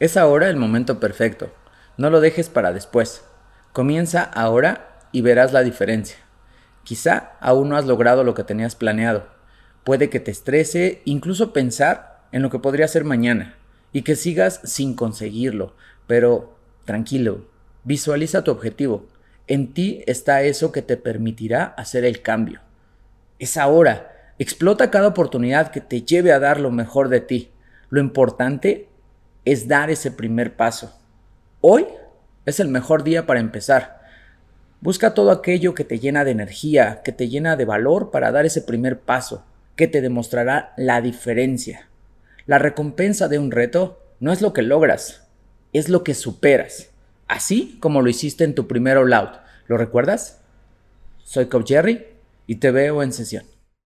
Es ahora el momento perfecto. No lo dejes para después. Comienza ahora y verás la diferencia. Quizá aún no has logrado lo que tenías planeado. Puede que te estrese incluso pensar en lo que podría ser mañana y que sigas sin conseguirlo. Pero tranquilo, visualiza tu objetivo. En ti está eso que te permitirá hacer el cambio. Es ahora. Explota cada oportunidad que te lleve a dar lo mejor de ti. Lo importante es dar ese primer paso. Hoy es el mejor día para empezar. Busca todo aquello que te llena de energía, que te llena de valor para dar ese primer paso, que te demostrará la diferencia. La recompensa de un reto no es lo que logras, es lo que superas, así como lo hiciste en tu primer all out. ¿Lo recuerdas? Soy Coach Jerry y te veo en sesión.